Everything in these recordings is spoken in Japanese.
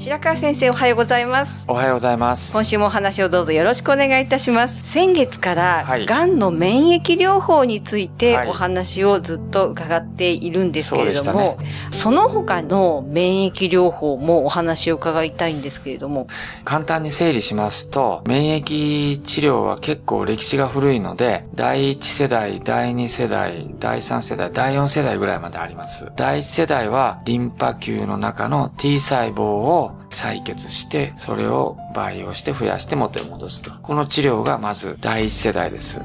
白川先生おはようございます。おはようございます。今週もお話をどうぞよろしくお願いいたします。先月から、はい。がんの免疫療法についてはい。お話をずっと伺っているんですけれどもでそ,、の他の免疫療法もお話を伺いたいんですけれども。簡単に整理しますと、免疫治療は結構歴史が古いので、第1世代、第2世代、第3世代、第4世代ぐらいまであります。第1世代はリンパ球の中の T 細胞を採血して、それを培養して増やして元へ戻すと。この治療がまず第1世代です。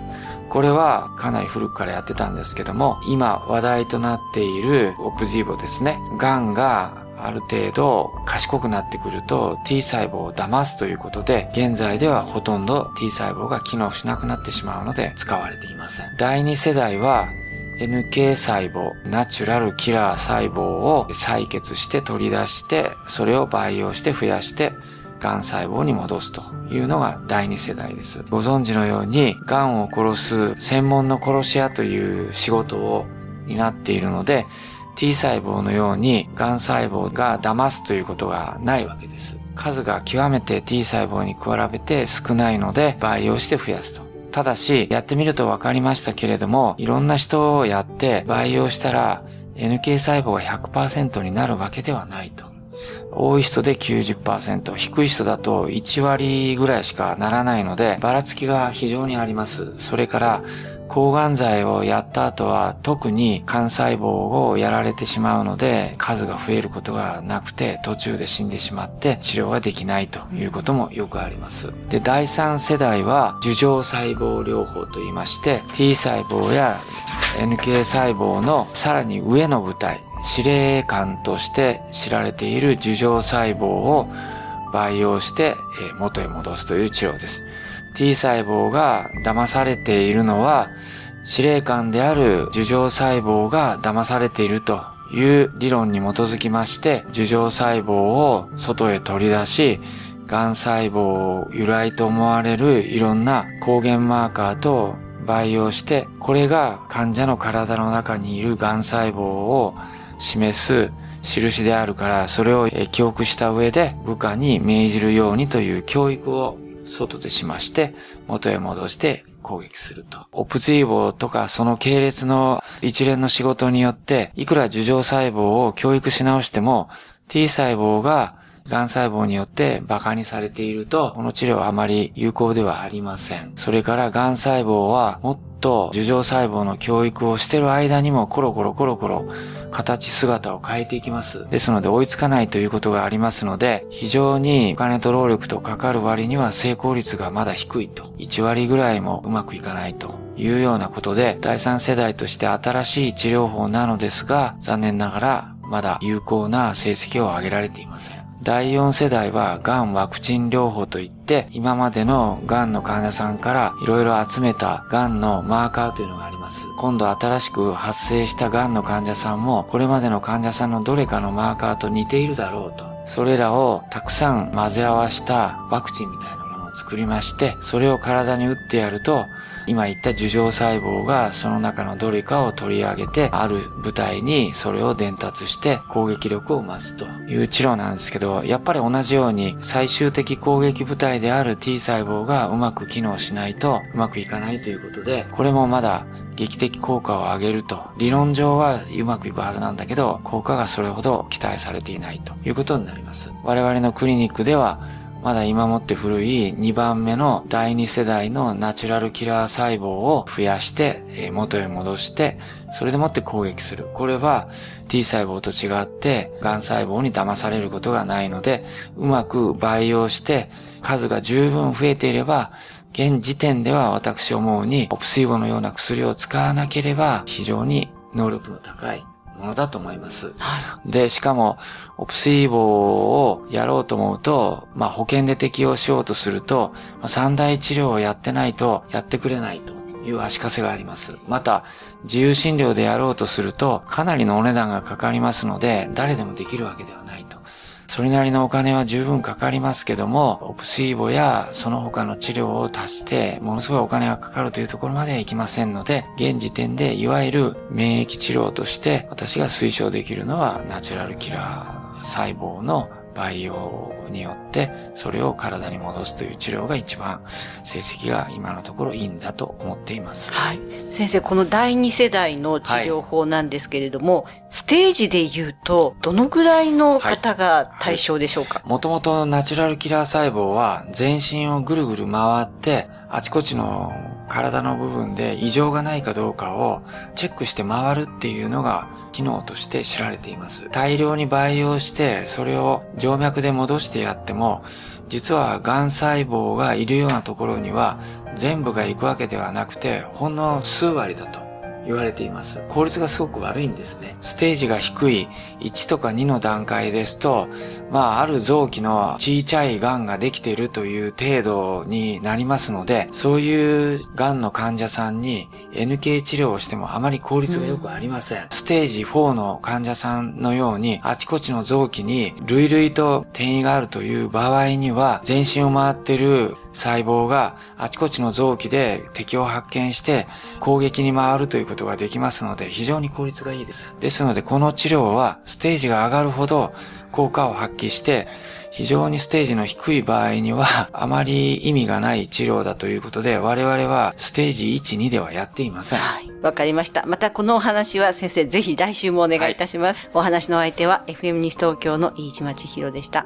これはかなり古くからやってたんですけども、今話題となっているオプジーボですね。癌がある程度賢くなってくると T 細胞を騙すということで、現在ではほとんど T 細胞が機能しなくなってしまうので使われていません。第2世代は NK 細胞、ナチュラルキラー細胞を採血して取り出して、それを培養して増やして、癌細胞に戻すというのが第2世代です。ご存知のように、癌を殺す専門の殺し屋という仕事を担っているので、T 細胞のように癌細胞が騙すということがないわけです。数が極めて T 細胞に比べて少ないので培養して増やすと。ただし、やってみると分かりましたけれども、いろんな人をやって培養したら NK 細胞が100%になるわけではないと。多い人で90%、低い人だと1割ぐらいしかならないので、ばらつきが非常にあります。それから、抗がん剤をやった後は特に幹細胞をやられてしまうので数が増えることがなくて途中で死んでしまって治療ができないということもよくあります。で、第3世代は樹状細胞療法と言いまして T 細胞や NK 細胞のさらに上の部隊、司令官として知られている樹状細胞を培養して元へ戻すという治療です。T 細胞が騙されているのは司令官である樹状細胞が騙されているという理論に基づきまして樹状細胞を外へ取り出し癌細胞由来と思われるいろんな抗原マーカーと培養してこれが患者の体の中にいる癌細胞を示す印であるからそれを記憶した上で部下に命じるようにという教育を外でしまして、元へ戻して攻撃すると。オプツイボとかその系列の一連の仕事によって、いくら樹状細胞を教育し直しても、T 細胞が癌細胞によって馬鹿にされていると、この治療はあまり有効ではありません。それから癌細胞はもっと樹状細胞の教育をしている間にもコロコロコロコロ形姿を変えていきます。ですので追いつかないということがありますので、非常にお金と労力とかかる割には成功率がまだ低いと。1割ぐらいもうまくいかないというようなことで、第3世代として新しい治療法なのですが、残念ながらまだ有効な成績を上げられていません。第4世代はがんワクチン療法といって、今までのがんの患者さんからいろいろ集めたがんのマーカーというのがあります。今度新しく発生したがんの患者さんも、これまでの患者さんのどれかのマーカーと似ているだろうと。それらをたくさん混ぜ合わしたワクチンみたいなものを作りまして、それを体に打ってやると、今言った樹状細胞がその中のどれかを取り上げて、ある部隊にそれを伝達して攻撃力を増すという治療なんですけど、やっぱり同じように最終的攻撃部隊である T 細胞がうまく機能しないとうまくいかないということで、これもまだ劇的効果を上げると。理論上はうまくいくはずなんだけど、効果がそれほど期待されていないということになります。我々のクリニックでは、まだ今もって古い2番目の第2世代のナチュラルキラー細胞を増やして、え元へ戻して、それでもって攻撃する。これは T 細胞と違って、癌細胞に騙されることがないので、うまく培養して、数が十分増えていれば、現時点では私思うに、オプスイボのような薬を使わなければ、非常に能力の高いものだと思います。はい、で、しかも、オプスイボをやろうと思うと、まあ保険で適用しようとすると、まあ、三大治療をやってないとやってくれないという足かせがあります。また、自由診療でやろうとすると、かなりのお値段がかかりますので、誰でもできるわけではないと。それなりのお金は十分かかりますけども、オプスイボやその他の治療を足して、ものすごいお金がかかるというところまではいきませんので、現時点でいわゆる免疫治療として私が推奨できるのはナチュラルキラー細胞の培養によってそれを体に戻すという治療が一番成績が今のところいいんだと思っています。はい。先生、この第2世代の治療法なんですけれども、はい、ステージで言うとどのぐらいの方が対象でしょうか、もともとナチュラルキラー細胞は全身をぐるぐる回ってあちこちの体の部分で異常がないかどうかをチェックして回るっていうのが機能として知られています。大量に培養して、それを静脈で戻してやっても、実は癌細胞がいるようなところには全部が行くわけではなくて、ほんの数割だと。言われています。効率がすごく悪いんですね。ステージが低い1とか2の段階ですと、まあ、ある臓器の小さい癌ができているという程度になりますので、そういう癌の患者さんに NK 治療をしてもあまり効率が良くありません。うん、ステージ4の患者さんのように、あちこちの臓器に類々と転移があるという場合には、全身を回ってる細胞があちこちの臓器で敵を発見して攻撃に回るということができますので非常に効率がいいです。ですのでこの治療はステージが上がるほど効果を発揮して非常にステージの低い場合にはあまり意味がない治療だということで我々はステージ1、2ではやっていません。はい。わかりました。またこのお話は先生ぜひ来週もお願いいたします。はい、お話の相手は FM 西東京の飯島千尋でした。